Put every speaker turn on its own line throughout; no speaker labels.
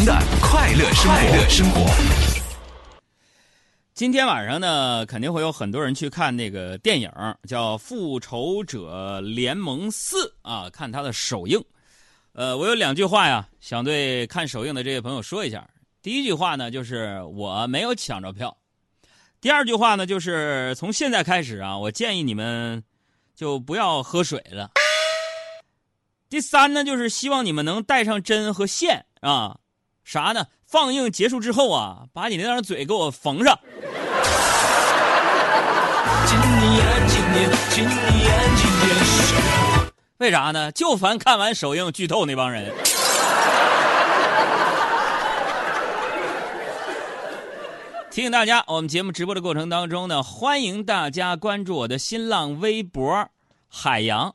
阳的快乐生活，快乐生活。
今天晚上呢，肯定会有很多人去看那个电影，叫《复仇者联盟四》啊，看它的首映。呃，我有两句话呀，想对看首映的这些朋友说一下。第一句话呢，就是我没有抢着票；第二句话呢，就是从现在开始啊，我建议你们就不要喝水了。第三呢，就是希望你们能带上针和线啊，啥呢？放映结束之后啊，把你那张嘴给我缝上。为啥呢？就烦看完首映剧透那帮人。提醒大家，我们节目直播的过程当中呢，欢迎大家关注我的新浪微博“海洋”。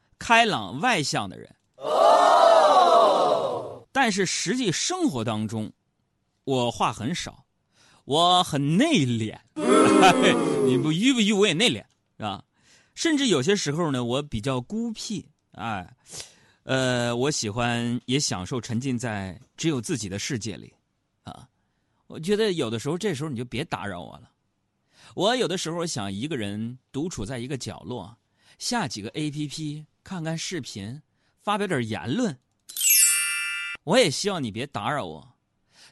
开朗外向的人，但是实际生活当中，我话很少，我很内敛。你不迂不迂，我也内敛，是吧？甚至有些时候呢，我比较孤僻。哎，呃，我喜欢也享受沉浸在只有自己的世界里。啊，我觉得有的时候，这时候你就别打扰我了。我有的时候想一个人独处在一个角落，下几个 A P P。看看视频，发表点言论。我也希望你别打扰我。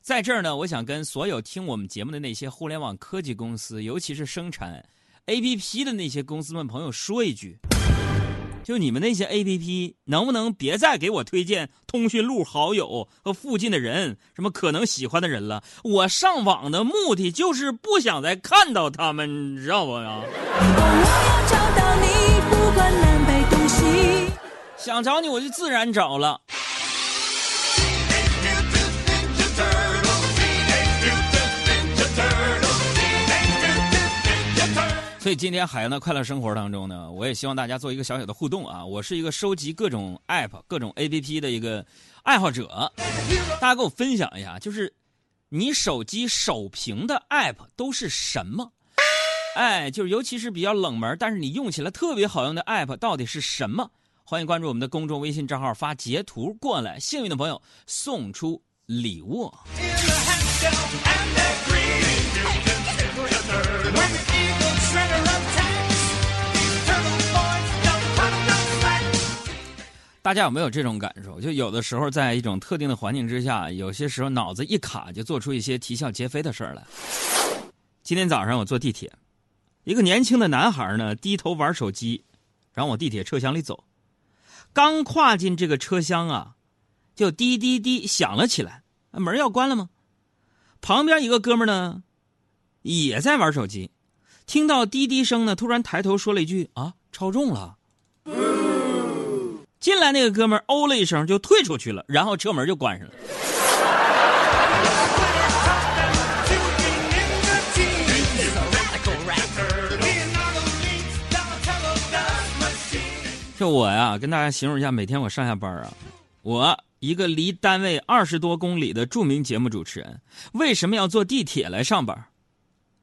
在这儿呢，我想跟所有听我们节目的那些互联网科技公司，尤其是生产 APP 的那些公司们朋友说一句：就你们那些 APP，能不能别再给我推荐通讯录好友和附近的人，什么可能喜欢的人了？我上网的目的就是不想再看到他们，你知道不呀？我要找到你，不管哪东西？想找你，我就自然找了。所以今天海洋的快乐生活当中呢，我也希望大家做一个小小的互动啊！我是一个收集各种 app、各种 app 的一个爱好者，大家跟我分享一下，就是你手机首屏的 app 都是什么？哎，就是尤其是比较冷门，但是你用起来特别好用的 app 到底是什么？欢迎关注我们的公众微信账号，发截图过来，幸运的朋友送出礼物。大家有没有这种感受？就有的时候在一种特定的环境之下，有些时候脑子一卡，就做出一些啼笑皆非的事儿来。今天早上我坐地铁，一个年轻的男孩呢低头玩手机，然后往地铁车厢里走。刚跨进这个车厢啊，就滴滴滴响了起来。门要关了吗？旁边一个哥们呢，也在玩手机，听到滴滴声呢，突然抬头说了一句：“啊，超重了。”进来那个哥们哦了一声就退出去了，然后车门就关上了。就我呀，跟大家形容一下，每天我上下班啊，我一个离单位二十多公里的著名节目主持人，为什么要坐地铁来上班？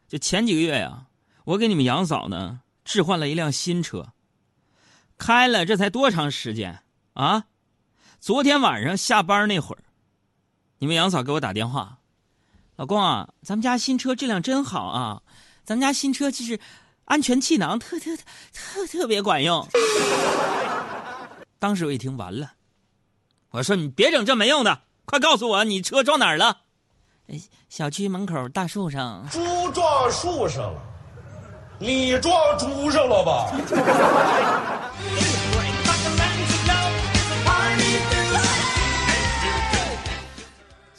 就前几个月呀，我给你们杨嫂呢置换了一辆新车，开了这才多长时间啊？昨天晚上下班那会儿，你们杨嫂给我打电话，老公啊，咱们家新车质量真好啊，咱们家新车就是。安全气囊特特特特别管用。当时我一听完了，我说你别整这没用的，快告诉我你车撞哪儿了？小区门口大树上。
猪撞树上了，你撞猪上了吧？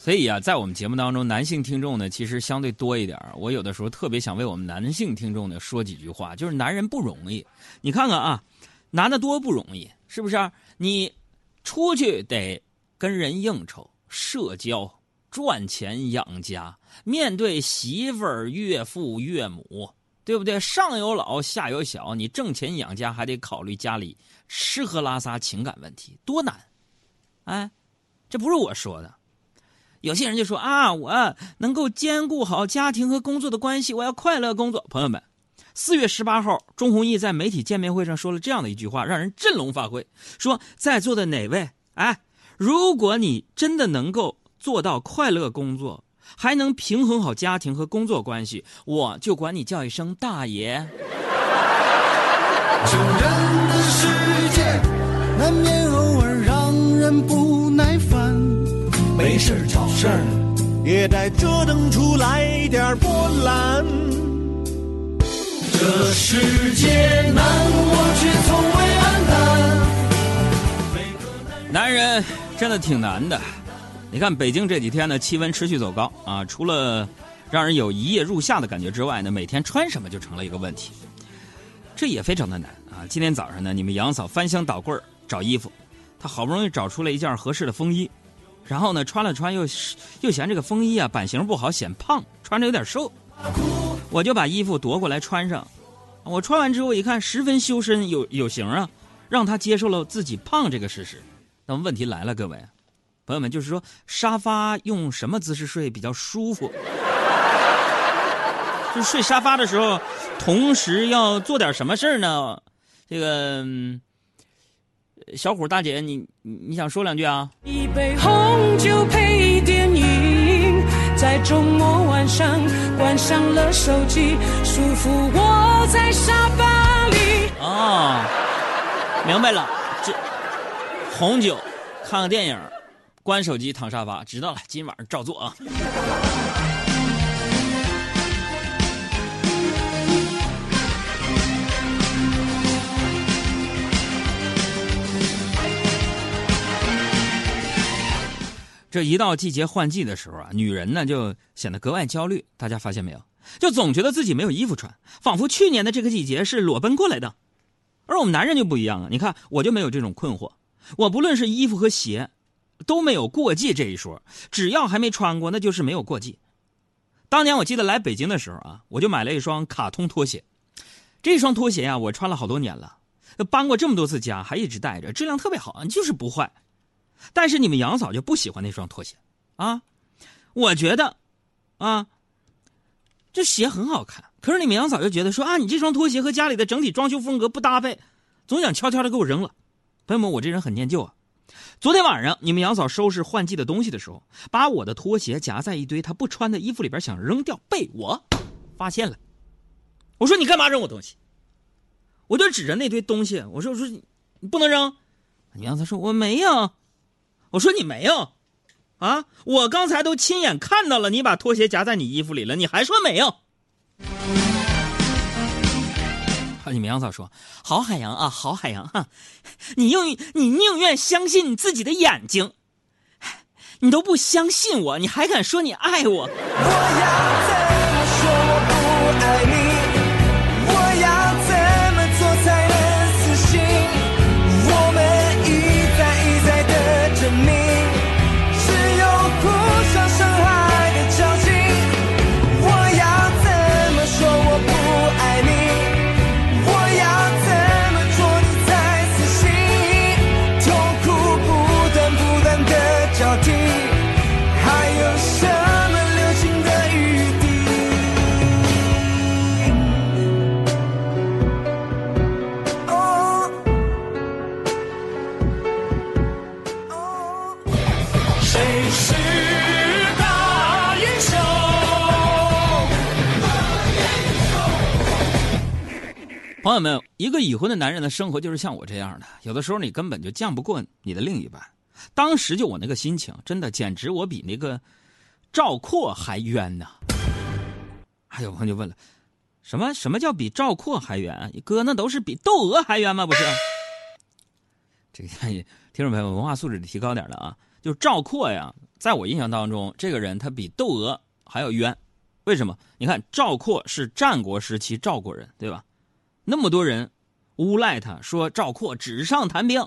所以啊，在我们节目当中，男性听众呢其实相对多一点我有的时候特别想为我们男性听众呢说几句话，就是男人不容易。你看看啊，男的多不容易，是不是？你出去得跟人应酬、社交赚钱养家，面对媳妇儿、岳父、岳母，对不对？上有老，下有小，你挣钱养家，还得考虑家里吃喝拉撒情感问题，多难！哎，这不是我说的。有些人就说啊，我能够兼顾好家庭和工作的关系，我要快乐工作。朋友们，四月十八号，钟宏毅在媒体见面会上说了这样的一句话，让人振聋发聩。说在座的哪位，哎，如果你真的能够做到快乐工作，还能平衡好家庭和工作关系，我就管你叫一声大爷。
成人的世界难免偶尔让人不，
没事找事儿，
也得折腾出来点波澜。
这世界难，我却从未黯淡。
男人真的挺难的。你看北京这几天呢，气温持续走高啊，除了让人有一夜入夏的感觉之外呢，每天穿什么就成了一个问题。这也非常的难啊！今天早上呢，你们杨嫂翻箱倒柜找衣服，她好不容易找出了一件合适的风衣，然后呢穿了穿又又嫌这个风衣啊版型不好显胖，穿着有点瘦，我就把衣服夺过来穿上。我穿完之后一看，十分修身有有型啊，让他接受了自己胖这个事实。那么问题来了，各位朋友们，就是说沙发用什么姿势睡比较舒服？就睡沙发的时候，同时要做点什么事儿呢？这个小虎大姐，你你想说两句啊？
一杯红酒配电影，在周末晚上关上了手机，舒服窝在沙发里。
哦，明白了，这红酒，看个电影，关手机，躺沙发，知道了，今晚上照做啊。这一到季节换季的时候啊，女人呢就显得格外焦虑。大家发现没有？就总觉得自己没有衣服穿，仿佛去年的这个季节是裸奔过来的。而我们男人就不一样了！你看，我就没有这种困惑。我不论是衣服和鞋，都没有过季这一说。只要还没穿过，那就是没有过季。当年我记得来北京的时候啊，我就买了一双卡通拖鞋。这双拖鞋呀，我穿了好多年了，搬过这么多次家，还一直带着，质量特别好，就是不坏。但是你们杨嫂就不喜欢那双拖鞋，啊，我觉得，啊，这鞋很好看。可是你们杨嫂就觉得说啊，你这双拖鞋和家里的整体装修风格不搭配，总想悄悄的给我扔了。朋友们，我这人很念旧啊。昨天晚上你们杨嫂收拾换季的东西的时候，把我的拖鞋夹在一堆她不穿的衣服里边，想扔掉，被我发现了。我说你干嘛扔我东西？我就指着那堆东西，我说我说你不能扔。你杨嫂说我没有。我说你没有，啊！我刚才都亲眼看到了，你把拖鞋夹在你衣服里了，你还说没有？看，你们杨嫂说：“好海洋啊，好海洋哈！你用你宁愿相信你自己的眼睛，你都不相信我，你还敢说你爱我？”朋友们，一个已婚的男人的生活就是像我这样的，有的时候你根本就犟不过你的另一半。当时就我那个心情，真的简直我比那个赵括还冤呐！还有朋友就问了，什么什么叫比赵括还冤？哥，那都是比窦娥还冤吗？不是？这个 听众朋友们文化素质得提高点了啊！就是赵括呀，在我印象当中，这个人他比窦娥还要冤。为什么？你看赵括是战国时期赵国人，对吧？那么多人诬赖他说赵括纸上谈兵，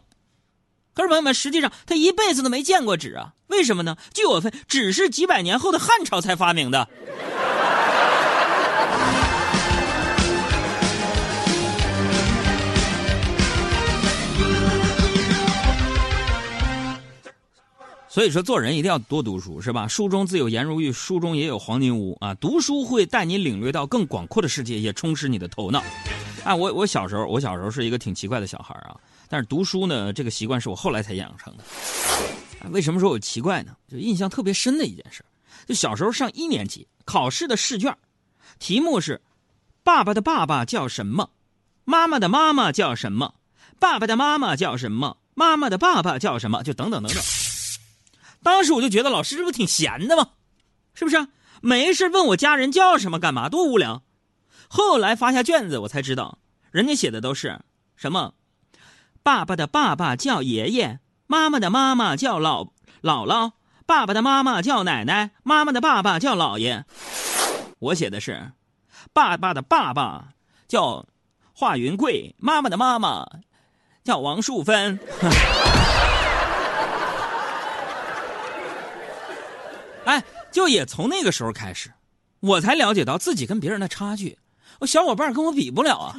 可是朋友们，实际上他一辈子都没见过纸啊？为什么呢？据我分，纸是几百年后的汉朝才发明的。所以说，做人一定要多读书，是吧？书中自有颜如玉，书中也有黄金屋啊！读书会带你领略到更广阔的世界，也充实你的头脑。啊，我我小时候，我小时候是一个挺奇怪的小孩啊，但是读书呢，这个习惯是我后来才养成的。为什么说我奇怪呢？就印象特别深的一件事，就小时候上一年级考试的试卷，题目是：爸爸的爸爸叫什么？妈妈的妈妈叫什么？爸爸的妈妈叫什么？妈妈的爸爸叫什么？就等等等等。当时我就觉得老师这不挺闲的吗？是不是？没事问我家人叫什么干嘛？多无聊。后来发下卷子，我才知道，人家写的都是什么？爸爸的爸爸叫爷爷，妈妈的妈妈叫老姥姥，爸爸的妈妈叫奶奶，妈妈的爸爸叫姥爷。我写的是，爸爸的爸爸叫华云贵，妈妈的妈妈叫王淑芬。哎，就也从那个时候开始，我才了解到自己跟别人的差距。我小伙伴跟我比不了啊！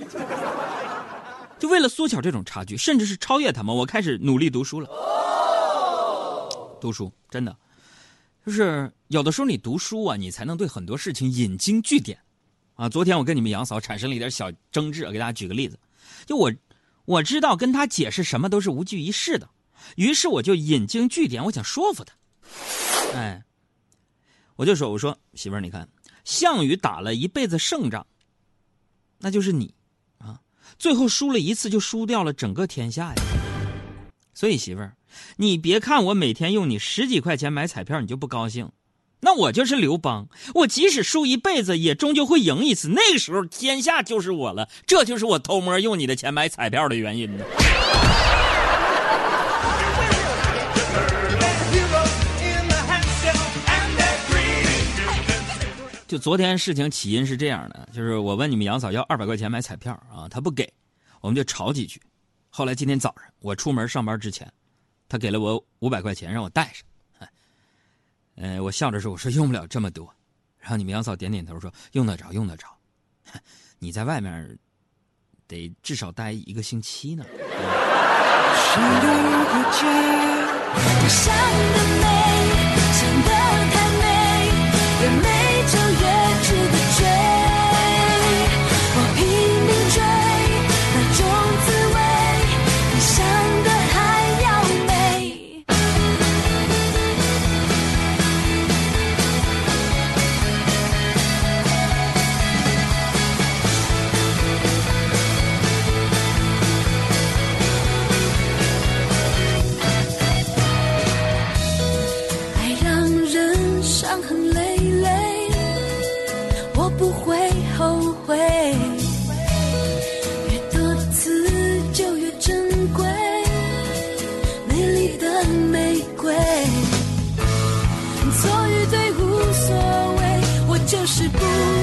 就为了缩小这种差距，甚至是超越他们，我开始努力读书了。读书真的，就是有的时候你读书啊，你才能对很多事情引经据典。啊，昨天我跟你们杨嫂产生了一点小争执，给大家举个例子。就我我知道跟他解释什么都是无济于事的，于是我就引经据典，我想说服他。哎。我就说：“我说媳妇儿，你看，项羽打了一辈子胜仗，那就是你，啊，最后输了一次就输掉了整个天下呀。所以媳妇儿，你别看我每天用你十几块钱买彩票，你就不高兴，那我就是刘邦，我即使输一辈子，也终究会赢一次，那个时候天下就是我了。这就是我偷摸用你的钱买彩票的原因呢。”就昨天事情起因是这样的，就是我问你们杨嫂要二百块钱买彩票啊，她不给，我们就吵几句。后来今天早上我出门上班之前，她给了我五百块钱让我带上。嗯，我笑着说：“我说用不了这么多。”然后你们杨嫂点点头说：“用得着，用得着。你在外面得至少待一个星期呢。”
想的美，想的太美，贵错与对无所谓我就是不